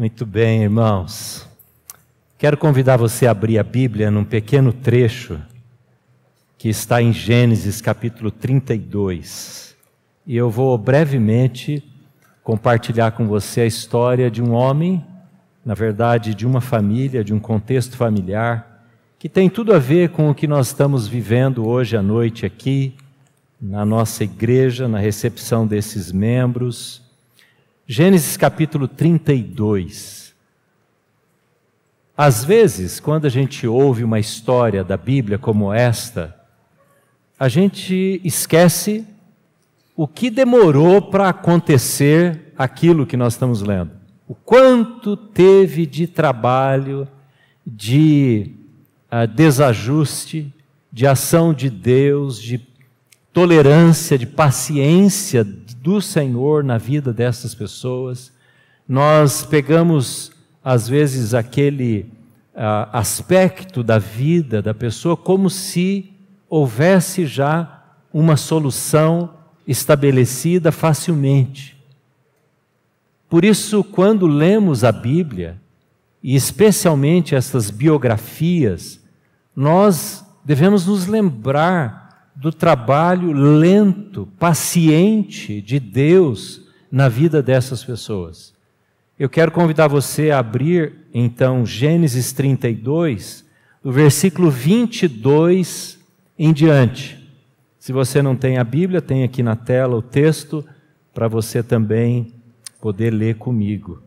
Muito bem, irmãos. Quero convidar você a abrir a Bíblia num pequeno trecho que está em Gênesis capítulo 32. E eu vou brevemente compartilhar com você a história de um homem, na verdade, de uma família, de um contexto familiar, que tem tudo a ver com o que nós estamos vivendo hoje à noite aqui, na nossa igreja, na recepção desses membros Gênesis capítulo 32. Às vezes, quando a gente ouve uma história da Bíblia como esta, a gente esquece o que demorou para acontecer aquilo que nós estamos lendo. O quanto teve de trabalho, de uh, desajuste, de ação de Deus, de tolerância, de paciência do Senhor na vida dessas pessoas. Nós pegamos, às vezes, aquele uh, aspecto da vida da pessoa como se houvesse já uma solução estabelecida facilmente. Por isso, quando lemos a Bíblia, e especialmente essas biografias, nós devemos nos lembrar do trabalho lento, paciente de Deus na vida dessas pessoas. Eu quero convidar você a abrir, então, Gênesis 32, do versículo 22 em diante. Se você não tem a Bíblia, tem aqui na tela o texto para você também poder ler comigo.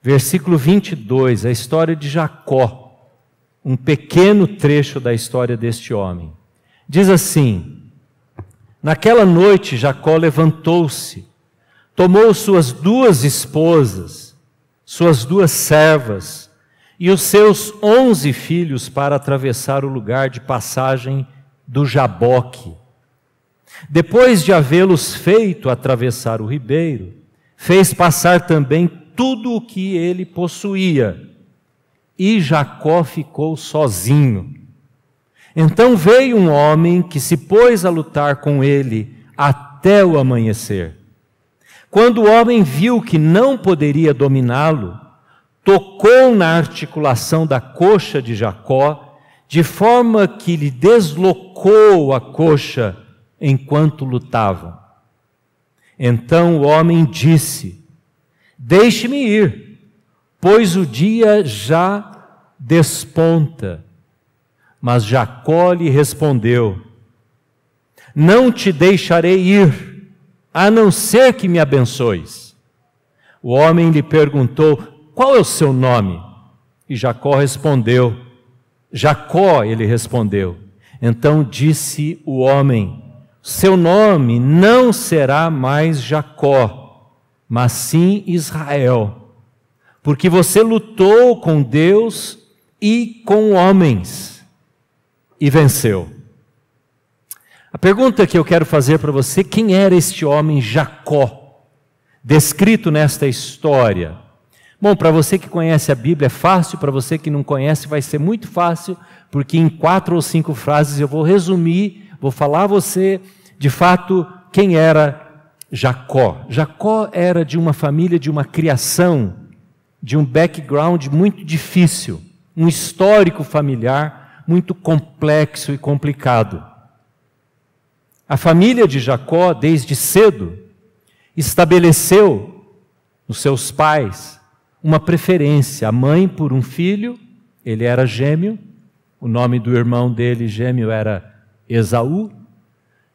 Versículo 22, a história de Jacó, um pequeno trecho da história deste homem. Diz assim: Naquela noite Jacó levantou-se, tomou suas duas esposas, suas duas servas e os seus onze filhos para atravessar o lugar de passagem do Jaboque. Depois de havê-los feito atravessar o ribeiro, fez passar também tudo o que ele possuía, e Jacó ficou sozinho. Então veio um homem que se pôs a lutar com ele até o amanhecer. Quando o homem viu que não poderia dominá-lo, tocou na articulação da coxa de Jacó, de forma que lhe deslocou a coxa enquanto lutavam. Então o homem disse: Deixe-me ir, pois o dia já desponta mas Jacó lhe respondeu: Não te deixarei ir, a não ser que me abençoes. O homem lhe perguntou: Qual é o seu nome? E Jacó respondeu: Jacó, ele respondeu. Então disse o homem: Seu nome não será mais Jacó, mas sim Israel, porque você lutou com Deus e com homens e venceu. A pergunta que eu quero fazer para você: quem era este homem Jacó, descrito nesta história? Bom, para você que conhece a Bíblia é fácil, para você que não conhece vai ser muito fácil, porque em quatro ou cinco frases eu vou resumir, vou falar a você de fato quem era Jacó. Jacó era de uma família, de uma criação, de um background muito difícil, um histórico familiar muito complexo e complicado. A família de Jacó, desde cedo, estabeleceu nos seus pais uma preferência, a mãe por um filho, ele era gêmeo, o nome do irmão dele, gêmeo, era Esaú,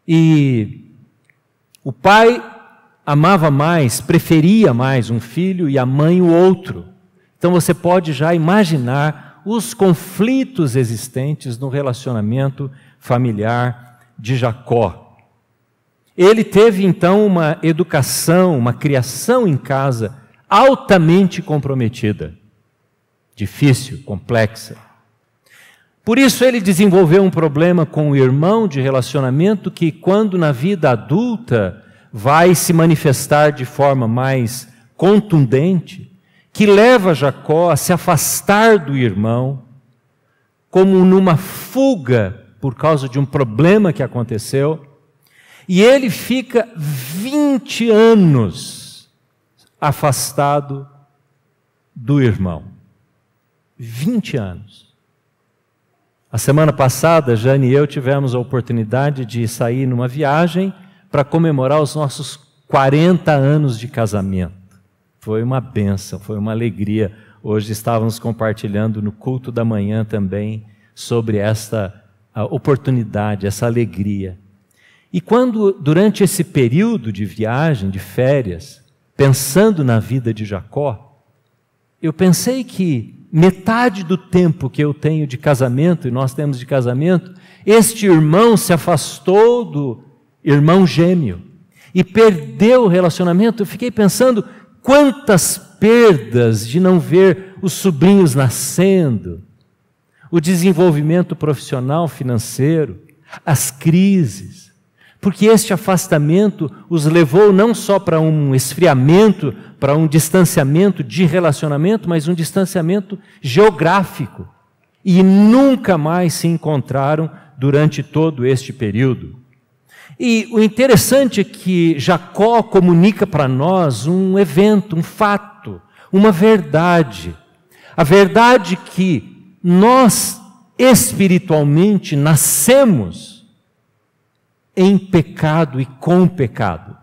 e o pai amava mais, preferia mais um filho e a mãe o outro. Então você pode já imaginar os conflitos existentes no relacionamento familiar de Jacó. Ele teve então uma educação, uma criação em casa altamente comprometida, difícil, complexa. Por isso ele desenvolveu um problema com o irmão de relacionamento que, quando na vida adulta, vai se manifestar de forma mais contundente que leva Jacó a se afastar do irmão, como numa fuga por causa de um problema que aconteceu, e ele fica 20 anos afastado do irmão. 20 anos. A semana passada, Jane e eu tivemos a oportunidade de sair numa viagem para comemorar os nossos 40 anos de casamento. Foi uma benção, foi uma alegria. Hoje estávamos compartilhando no culto da manhã também sobre esta oportunidade, essa alegria. E quando, durante esse período de viagem, de férias, pensando na vida de Jacó, eu pensei que metade do tempo que eu tenho de casamento, e nós temos de casamento, este irmão se afastou do irmão gêmeo e perdeu o relacionamento. Eu fiquei pensando quantas perdas de não ver os sobrinhos nascendo, o desenvolvimento profissional financeiro, as crises, porque este afastamento os levou não só para um esfriamento, para um distanciamento de relacionamento, mas um distanciamento geográfico. E nunca mais se encontraram durante todo este período. E o interessante é que Jacó comunica para nós um evento, um fato, uma verdade. A verdade que nós espiritualmente nascemos em pecado e com pecado.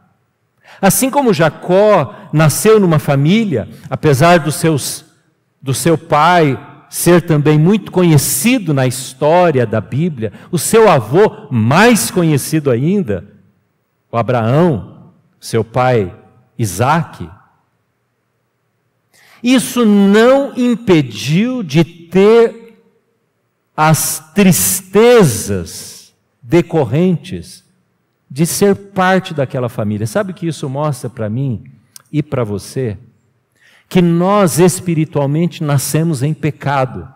Assim como Jacó nasceu numa família, apesar dos seus, do seu pai ser também muito conhecido na história da Bíblia, o seu avô, mais conhecido ainda, o Abraão, seu pai Isaac, isso não impediu de ter as tristezas decorrentes de ser parte daquela família. Sabe o que isso mostra para mim e para você? Que nós espiritualmente nascemos em pecado.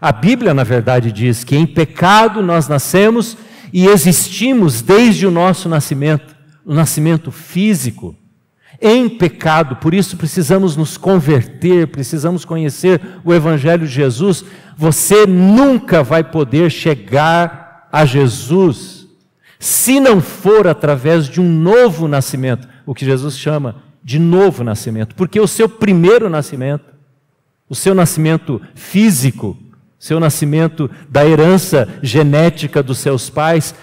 A Bíblia, na verdade, diz que em pecado nós nascemos e existimos desde o nosso nascimento, o nascimento físico, em pecado, por isso precisamos nos converter, precisamos conhecer o Evangelho de Jesus. Você nunca vai poder chegar a Jesus se não for através de um novo nascimento, o que Jesus chama de novo nascimento, porque o seu primeiro nascimento, o seu nascimento físico, seu nascimento da herança genética dos seus pais,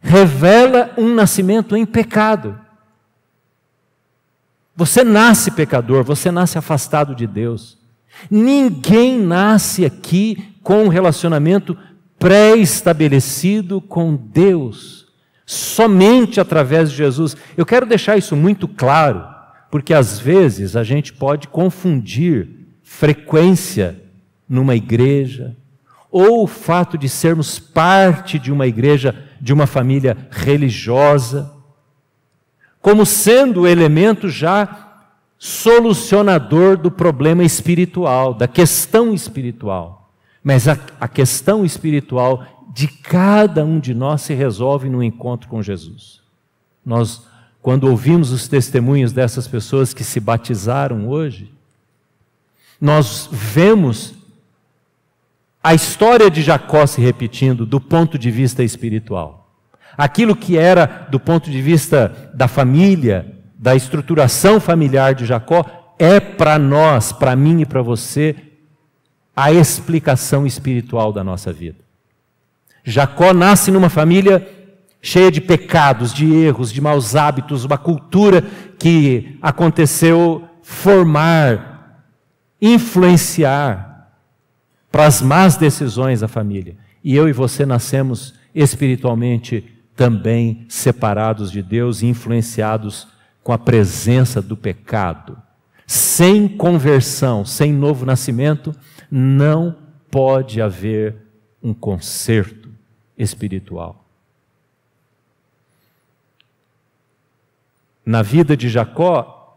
revela um nascimento em pecado. Você nasce pecador, você nasce afastado de Deus. Ninguém nasce aqui com um relacionamento pré-estabelecido com Deus, somente através de Jesus. Eu quero deixar isso muito claro porque às vezes a gente pode confundir frequência numa igreja, ou o fato de sermos parte de uma igreja, de uma família religiosa, como sendo o elemento já solucionador do problema espiritual, da questão espiritual. Mas a, a questão espiritual de cada um de nós se resolve no encontro com Jesus. Nós quando ouvimos os testemunhos dessas pessoas que se batizaram hoje, nós vemos a história de Jacó se repetindo do ponto de vista espiritual. Aquilo que era do ponto de vista da família, da estruturação familiar de Jacó, é para nós, para mim e para você, a explicação espiritual da nossa vida. Jacó nasce numa família cheia de pecados, de erros, de maus hábitos, uma cultura que aconteceu formar, influenciar para as más decisões da família. E eu e você nascemos espiritualmente também separados de Deus e influenciados com a presença do pecado. Sem conversão, sem novo nascimento, não pode haver um conserto espiritual. Na vida de Jacó,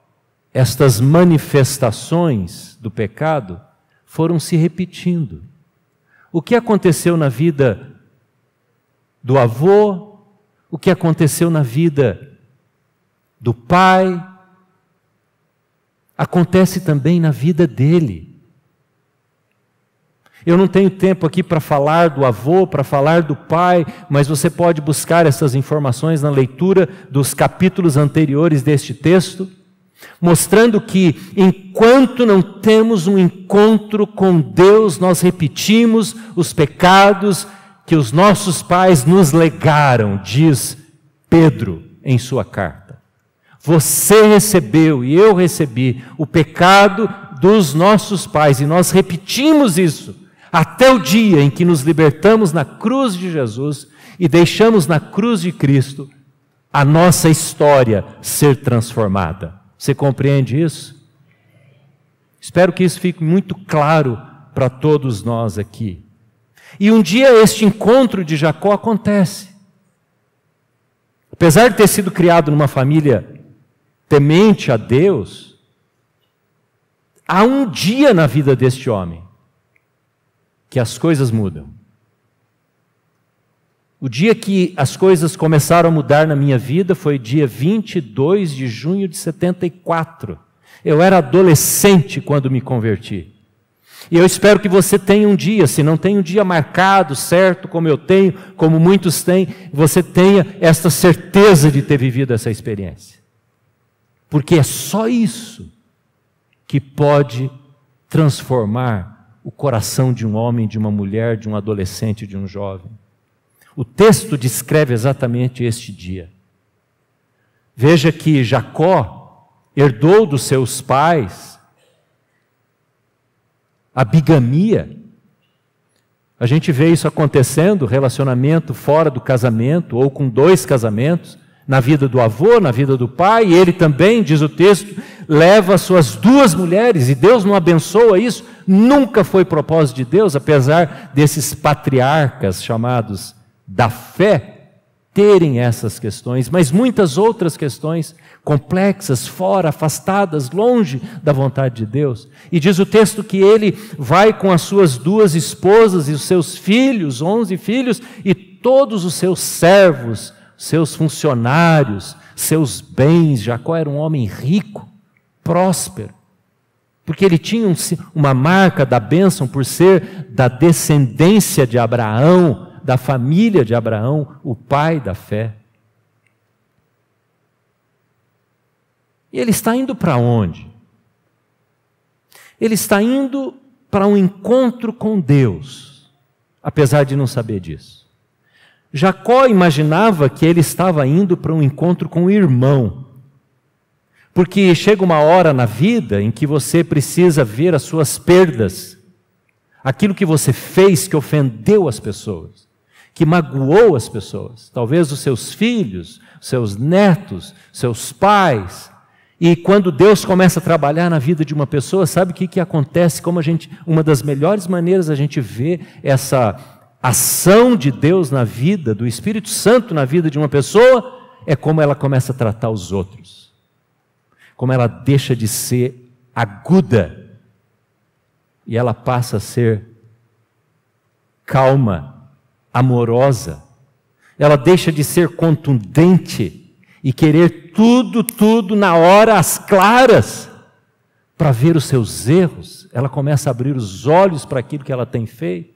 estas manifestações do pecado foram se repetindo. O que aconteceu na vida do avô, o que aconteceu na vida do pai, acontece também na vida dele. Eu não tenho tempo aqui para falar do avô, para falar do pai, mas você pode buscar essas informações na leitura dos capítulos anteriores deste texto. mostrando que enquanto não temos um encontro com Deus, nós repetimos os pecados que os nossos pais nos legaram, diz Pedro em sua carta. Você recebeu e eu recebi o pecado dos nossos pais e nós repetimos isso até o dia em que nos libertamos na cruz de Jesus e deixamos na cruz de Cristo a nossa história ser transformada. Você compreende isso? Espero que isso fique muito claro para todos nós aqui. E um dia este encontro de Jacó acontece. Apesar de ter sido criado numa família temente a Deus, há um dia na vida deste homem que as coisas mudam. O dia que as coisas começaram a mudar na minha vida foi dia 22 de junho de 74. Eu era adolescente quando me converti. E eu espero que você tenha um dia, se não tem um dia marcado, certo, como eu tenho, como muitos têm, você tenha esta certeza de ter vivido essa experiência. Porque é só isso que pode transformar o coração de um homem, de uma mulher, de um adolescente, de um jovem. O texto descreve exatamente este dia. Veja que Jacó herdou dos seus pais a bigamia. A gente vê isso acontecendo, relacionamento fora do casamento ou com dois casamentos na vida do avô, na vida do pai, ele também, diz o texto, leva suas duas mulheres, e Deus não abençoa isso, nunca foi propósito de Deus, apesar desses patriarcas chamados da fé terem essas questões, mas muitas outras questões complexas, fora, afastadas, longe da vontade de Deus. E diz o texto que ele vai com as suas duas esposas e os seus filhos, onze filhos, e todos os seus servos, seus funcionários, seus bens. Jacó era um homem rico, próspero, porque ele tinha um, uma marca da bênção por ser da descendência de Abraão, da família de Abraão, o pai da fé. E ele está indo para onde? Ele está indo para um encontro com Deus, apesar de não saber disso. Jacó imaginava que ele estava indo para um encontro com o irmão. Porque chega uma hora na vida em que você precisa ver as suas perdas, aquilo que você fez que ofendeu as pessoas, que magoou as pessoas, talvez os seus filhos, seus netos, seus pais. E quando Deus começa a trabalhar na vida de uma pessoa, sabe o que, que acontece? Como a gente, uma das melhores maneiras a gente vê essa ação de Deus na vida, do Espírito Santo na vida de uma pessoa, é como ela começa a tratar os outros. Como ela deixa de ser aguda e ela passa a ser calma, amorosa. Ela deixa de ser contundente e querer tudo, tudo na hora, às claras, para ver os seus erros. Ela começa a abrir os olhos para aquilo que ela tem feito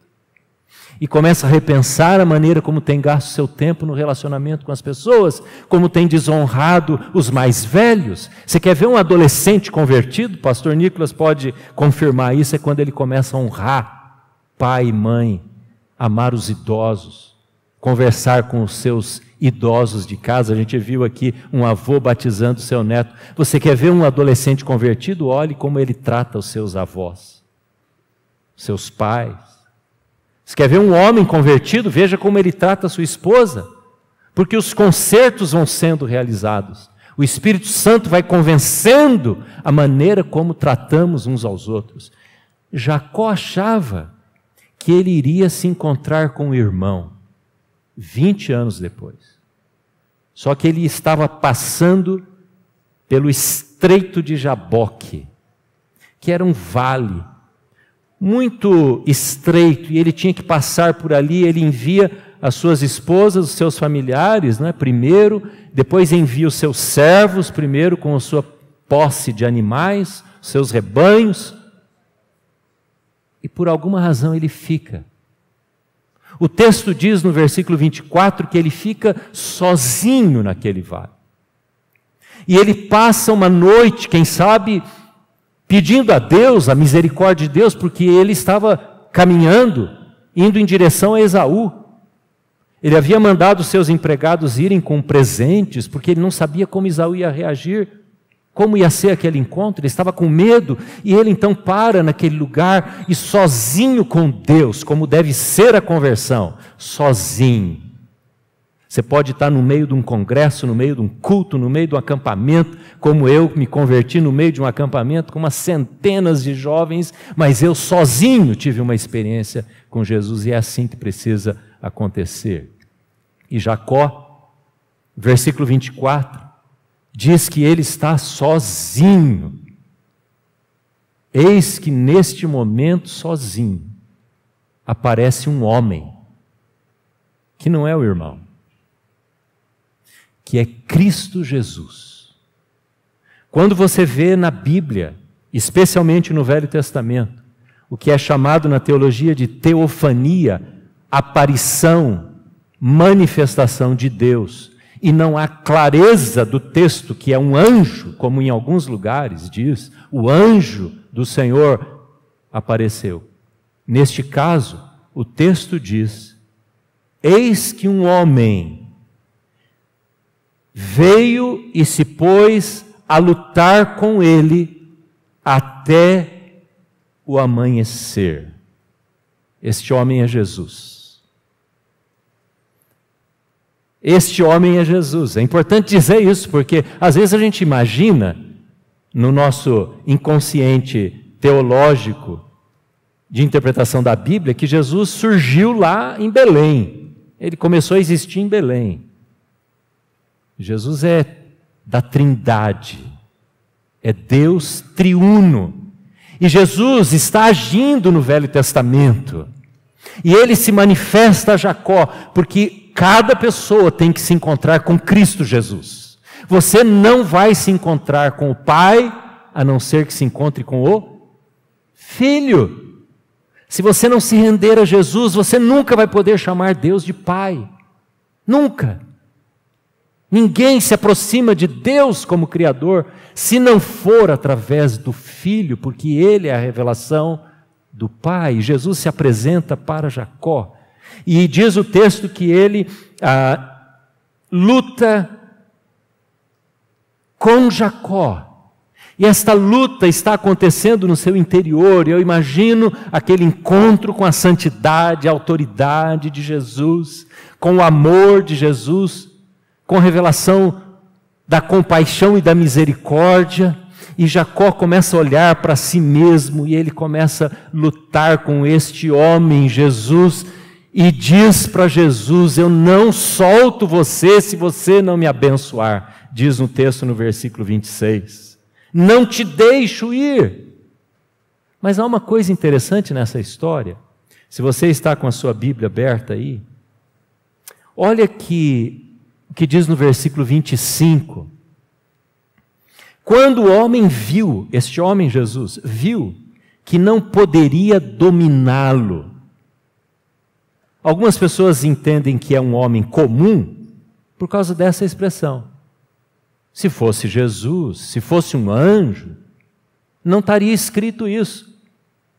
e começa a repensar a maneira como tem gasto seu tempo no relacionamento com as pessoas, como tem desonrado os mais velhos. Você quer ver um adolescente convertido? Pastor Nicolas pode confirmar isso, é quando ele começa a honrar pai e mãe, amar os idosos, conversar com os seus idosos de casa. A gente viu aqui um avô batizando seu neto. Você quer ver um adolescente convertido? Olhe como ele trata os seus avós, seus pais você quer ver um homem convertido? Veja como ele trata a sua esposa, porque os concertos vão sendo realizados. O Espírito Santo vai convencendo a maneira como tratamos uns aos outros. Jacó achava que ele iria se encontrar com o irmão 20 anos depois. Só que ele estava passando pelo estreito de Jaboque, que era um vale muito estreito e ele tinha que passar por ali. Ele envia as suas esposas, os seus familiares, né, primeiro, depois envia os seus servos, primeiro com a sua posse de animais, seus rebanhos, e por alguma razão ele fica. O texto diz no versículo 24 que ele fica sozinho naquele vale. E ele passa uma noite, quem sabe, pedindo a Deus, a misericórdia de Deus, porque ele estava caminhando, indo em direção a Esaú. Ele havia mandado seus empregados irem com presentes, porque ele não sabia como Esaú ia reagir, como ia ser aquele encontro, ele estava com medo, e ele então para naquele lugar e sozinho com Deus, como deve ser a conversão, sozinho você pode estar no meio de um congresso, no meio de um culto, no meio de um acampamento, como eu me converti no meio de um acampamento com umas centenas de jovens, mas eu sozinho tive uma experiência com Jesus e é assim que precisa acontecer. E Jacó, versículo 24, diz que ele está sozinho. Eis que neste momento, sozinho, aparece um homem, que não é o irmão que é Cristo Jesus. Quando você vê na Bíblia, especialmente no Velho Testamento, o que é chamado na teologia de teofania, aparição, manifestação de Deus, e não há clareza do texto que é um anjo, como em alguns lugares diz, o anjo do Senhor apareceu. Neste caso, o texto diz: Eis que um homem veio e se pôs a lutar com ele até o amanhecer. Este homem é Jesus. Este homem é Jesus. É importante dizer isso, porque às vezes a gente imagina, no nosso inconsciente teológico de interpretação da Bíblia, que Jesus surgiu lá em Belém. Ele começou a existir em Belém. Jesus é da Trindade, é Deus triuno. E Jesus está agindo no Velho Testamento. E ele se manifesta a Jacó, porque cada pessoa tem que se encontrar com Cristo Jesus. Você não vai se encontrar com o Pai, a não ser que se encontre com o Filho. Se você não se render a Jesus, você nunca vai poder chamar Deus de Pai. Nunca. Ninguém se aproxima de Deus como Criador se não for através do Filho, porque Ele é a revelação do Pai. Jesus se apresenta para Jacó. E diz o texto que ele ah, luta com Jacó. E esta luta está acontecendo no seu interior. Eu imagino aquele encontro com a santidade, a autoridade de Jesus, com o amor de Jesus com revelação da compaixão e da misericórdia, e Jacó começa a olhar para si mesmo e ele começa a lutar com este homem, Jesus, e diz para Jesus: Eu não solto você se você não me abençoar, diz no texto no versículo 26. Não te deixo ir. Mas há uma coisa interessante nessa história. Se você está com a sua Bíblia aberta aí, olha que que diz no versículo 25: Quando o homem viu, este homem Jesus, viu que não poderia dominá-lo. Algumas pessoas entendem que é um homem comum por causa dessa expressão. Se fosse Jesus, se fosse um anjo, não estaria escrito isso.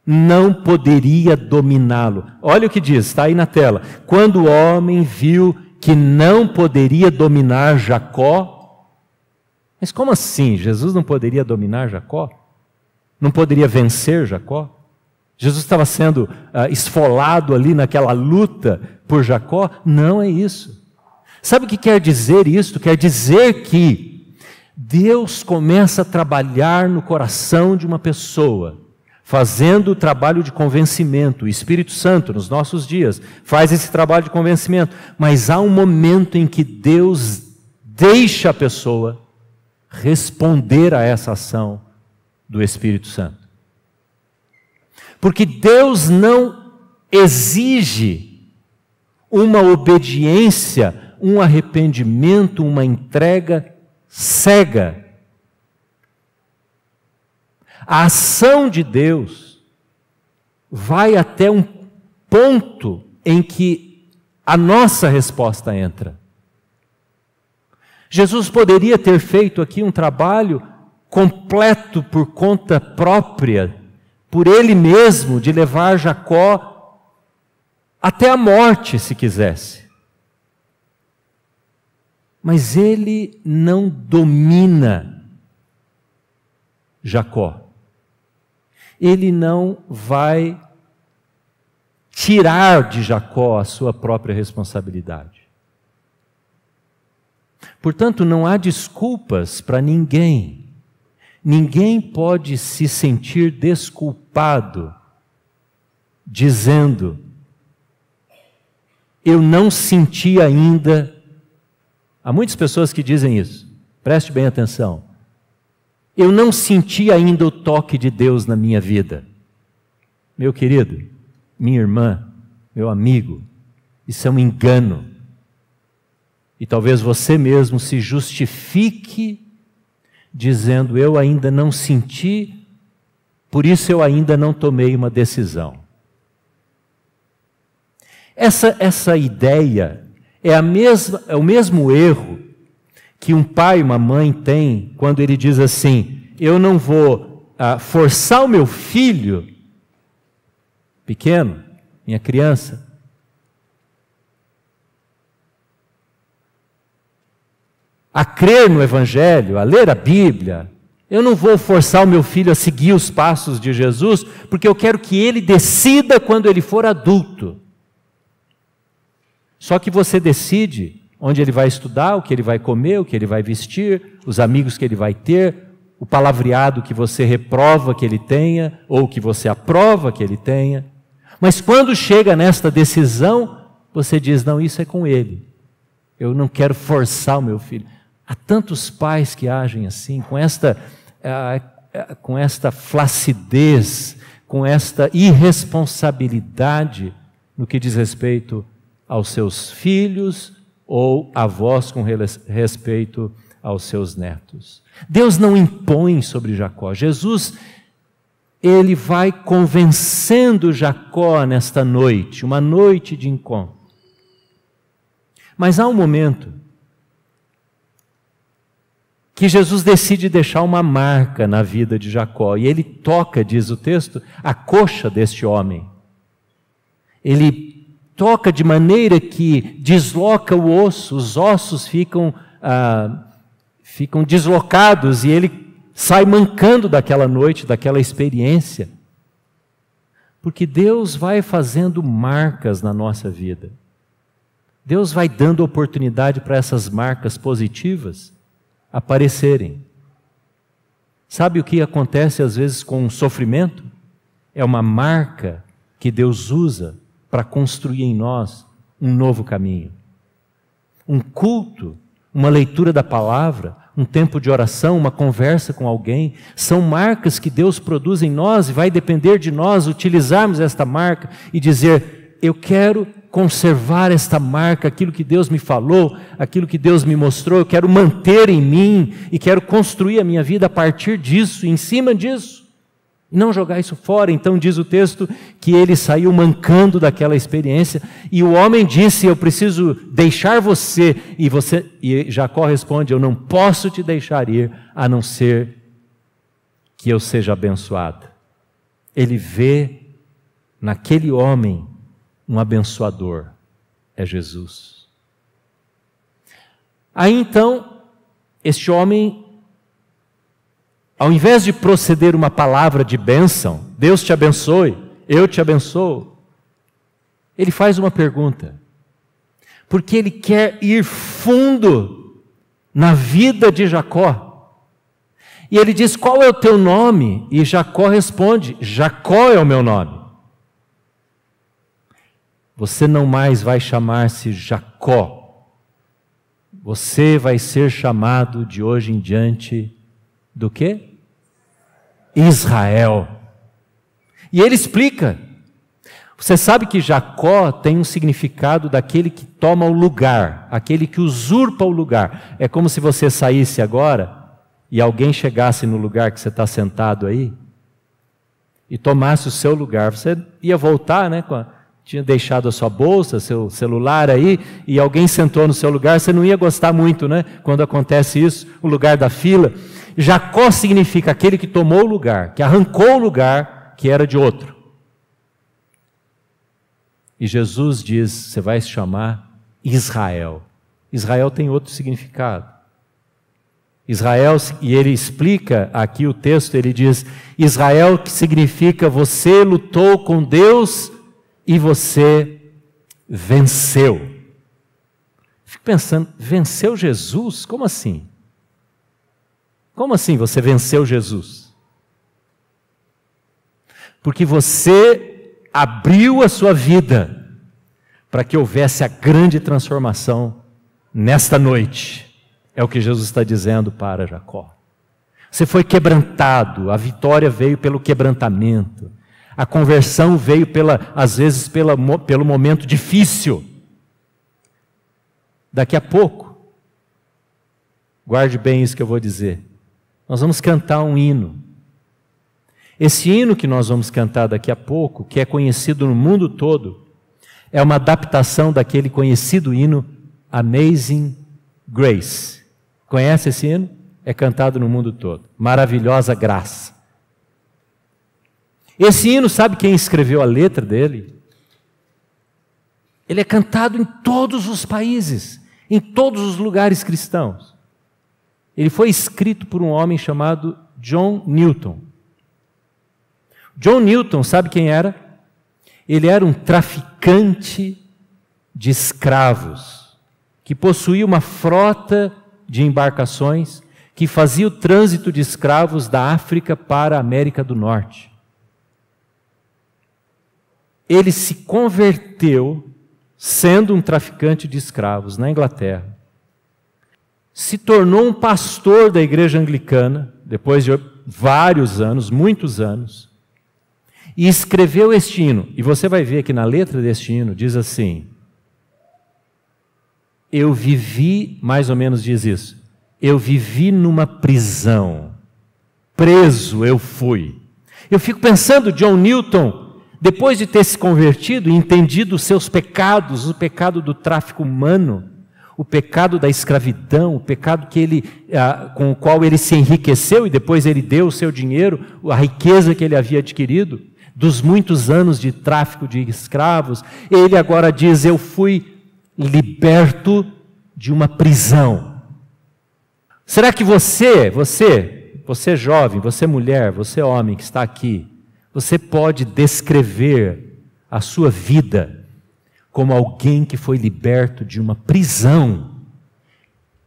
Não poderia dominá-lo. Olha o que diz, está aí na tela. Quando o homem viu que não poderia dominar Jacó. Mas como assim? Jesus não poderia dominar Jacó? Não poderia vencer Jacó? Jesus estava sendo uh, esfolado ali naquela luta por Jacó? Não é isso. Sabe o que quer dizer isso? Quer dizer que Deus começa a trabalhar no coração de uma pessoa fazendo o trabalho de convencimento. O Espírito Santo, nos nossos dias, faz esse trabalho de convencimento. Mas há um momento em que Deus deixa a pessoa responder a essa ação do Espírito Santo. Porque Deus não exige uma obediência, um arrependimento, uma entrega cega a ação de Deus vai até um ponto em que a nossa resposta entra. Jesus poderia ter feito aqui um trabalho completo por conta própria, por ele mesmo, de levar Jacó até a morte, se quisesse. Mas ele não domina Jacó. Ele não vai tirar de Jacó a sua própria responsabilidade. Portanto, não há desculpas para ninguém. Ninguém pode se sentir desculpado dizendo: Eu não senti ainda. Há muitas pessoas que dizem isso. Preste bem atenção. Eu não senti ainda o toque de Deus na minha vida. Meu querido, minha irmã, meu amigo, isso é um engano. E talvez você mesmo se justifique dizendo: Eu ainda não senti, por isso eu ainda não tomei uma decisão. Essa, essa ideia é, a mesma, é o mesmo erro que um pai e uma mãe têm quando ele diz assim: Eu não vou ah, forçar o meu filho pequeno, minha criança, a crer no Evangelho, a ler a Bíblia. Eu não vou forçar o meu filho a seguir os passos de Jesus, porque eu quero que ele decida quando ele for adulto. Só que você decide onde ele vai estudar, o que ele vai comer, o que ele vai vestir, os amigos que ele vai ter, o palavreado que você reprova que ele tenha, ou que você aprova que ele tenha. Mas quando chega nesta decisão, você diz: não, isso é com ele. Eu não quero forçar o meu filho. Há tantos pais que agem assim, com esta, com esta flacidez, com esta irresponsabilidade no que diz respeito aos seus filhos ou avós com respeito aos seus netos. Deus não impõe sobre Jacó. Jesus ele vai convencendo Jacó nesta noite, uma noite de encontro. Mas há um momento que Jesus decide deixar uma marca na vida de Jacó. E ele toca, diz o texto, a coxa deste homem. Ele toca de maneira que desloca o osso, os ossos ficam, ah, ficam deslocados e ele sai mancando daquela noite, daquela experiência. Porque Deus vai fazendo marcas na nossa vida. Deus vai dando oportunidade para essas marcas positivas aparecerem. Sabe o que acontece às vezes com o sofrimento? É uma marca que Deus usa para construir em nós um novo caminho. Um culto, uma leitura da palavra, um tempo de oração, uma conversa com alguém, são marcas que Deus produz em nós e vai depender de nós utilizarmos esta marca e dizer: Eu quero conservar esta marca, aquilo que Deus me falou, aquilo que Deus me mostrou, eu quero manter em mim e quero construir a minha vida a partir disso, em cima disso. Não jogar isso fora. Então diz o texto que ele saiu mancando daquela experiência e o homem disse: "Eu preciso deixar você". E você e Jacó responde: "Eu não posso te deixar ir a não ser que eu seja abençoado". Ele vê naquele homem um abençoador é Jesus. Aí então, este homem, ao invés de proceder uma palavra de bênção, Deus te abençoe, eu te abençoo, ele faz uma pergunta, porque ele quer ir fundo na vida de Jacó. E ele diz: Qual é o teu nome? E Jacó responde: Jacó é o meu nome. Você não mais vai chamar-se Jacó. Você vai ser chamado de hoje em diante do quê? Israel. E ele explica. Você sabe que Jacó tem um significado daquele que toma o lugar, aquele que usurpa o lugar. É como se você saísse agora e alguém chegasse no lugar que você está sentado aí e tomasse o seu lugar. Você ia voltar, né? A tinha deixado a sua bolsa, seu celular aí, e alguém sentou no seu lugar, você não ia gostar muito, né? Quando acontece isso, o lugar da fila. Jacó significa aquele que tomou o lugar, que arrancou o lugar que era de outro. E Jesus diz: você vai se chamar Israel. Israel tem outro significado. Israel, e ele explica aqui o texto, ele diz: Israel, que significa você lutou com Deus e você venceu. Fico pensando, venceu Jesus? Como assim? Como assim você venceu Jesus? Porque você abriu a sua vida para que houvesse a grande transformação nesta noite. É o que Jesus está dizendo para Jacó. Você foi quebrantado, a vitória veio pelo quebrantamento. A conversão veio, pela, às vezes, pela, pelo momento difícil. Daqui a pouco, guarde bem isso que eu vou dizer. Nós vamos cantar um hino. Esse hino que nós vamos cantar daqui a pouco, que é conhecido no mundo todo, é uma adaptação daquele conhecido hino Amazing Grace. Conhece esse hino? É cantado no mundo todo. Maravilhosa graça. Esse hino, sabe quem escreveu a letra dele? Ele é cantado em todos os países, em todos os lugares cristãos. Ele foi escrito por um homem chamado John Newton. John Newton, sabe quem era? Ele era um traficante de escravos, que possuía uma frota de embarcações que fazia o trânsito de escravos da África para a América do Norte ele se converteu sendo um traficante de escravos na Inglaterra. Se tornou um pastor da igreja anglicana, depois de vários anos, muitos anos, e escreveu este hino. E você vai ver que na letra deste hino diz assim: Eu vivi, mais ou menos diz isso, eu vivi numa prisão, preso eu fui. Eu fico pensando, John Newton, depois de ter se convertido e entendido os seus pecados, o pecado do tráfico humano, o pecado da escravidão, o pecado que ele, ah, com o qual ele se enriqueceu e depois ele deu o seu dinheiro, a riqueza que ele havia adquirido, dos muitos anos de tráfico de escravos, ele agora diz: Eu fui liberto de uma prisão. Será que você, você, você jovem, você mulher, você homem que está aqui, você pode descrever a sua vida como alguém que foi liberto de uma prisão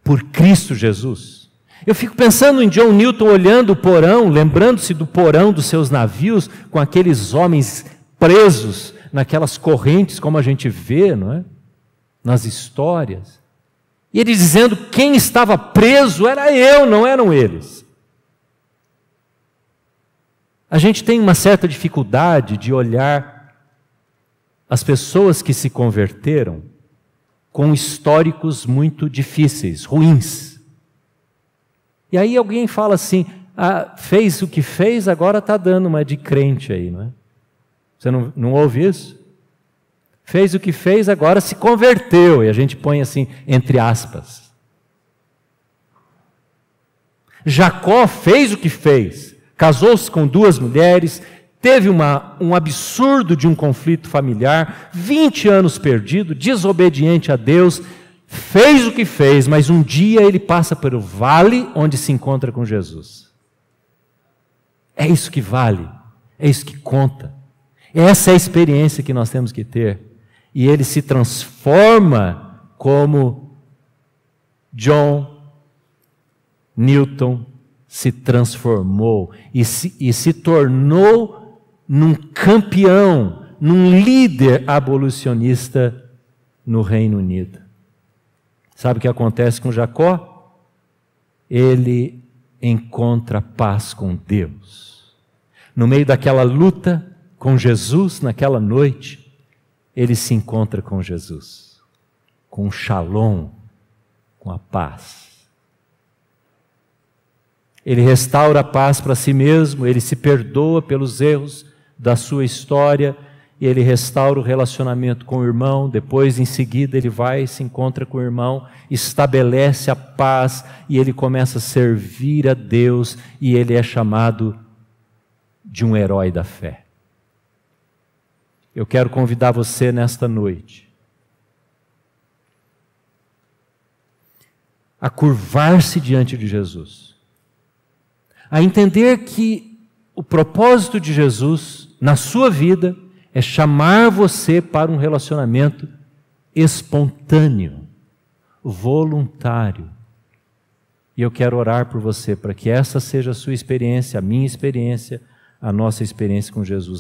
por Cristo Jesus. Eu fico pensando em John Newton olhando o porão, lembrando-se do porão dos seus navios, com aqueles homens presos naquelas correntes, como a gente vê, não é? Nas histórias. E ele dizendo: quem estava preso era eu, não eram eles. A gente tem uma certa dificuldade de olhar as pessoas que se converteram com históricos muito difíceis, ruins. E aí alguém fala assim: ah, fez o que fez, agora está dando uma de crente aí, não é? Você não, não ouve isso? Fez o que fez, agora se converteu, e a gente põe assim, entre aspas. Jacó fez o que fez, casou-se com duas mulheres, teve uma, um absurdo de um conflito familiar, 20 anos perdido, desobediente a Deus, fez o que fez, mas um dia ele passa pelo vale onde se encontra com Jesus. É isso que vale, é isso que conta. Essa é a experiência que nós temos que ter. E ele se transforma como John Newton se transformou e se, e se tornou num campeão, num líder abolicionista no Reino Unido. Sabe o que acontece com Jacó? Ele encontra paz com Deus. No meio daquela luta com Jesus, naquela noite, ele se encontra com Jesus, com o shalom, com a paz. Ele restaura a paz para si mesmo, ele se perdoa pelos erros da sua história e ele restaura o relacionamento com o irmão, depois em seguida ele vai se encontra com o irmão, estabelece a paz e ele começa a servir a Deus e ele é chamado de um herói da fé. Eu quero convidar você nesta noite a curvar-se diante de Jesus, a entender que o propósito de Jesus na sua vida é chamar você para um relacionamento espontâneo, voluntário. E eu quero orar por você para que essa seja a sua experiência, a minha experiência, a nossa experiência com Jesus.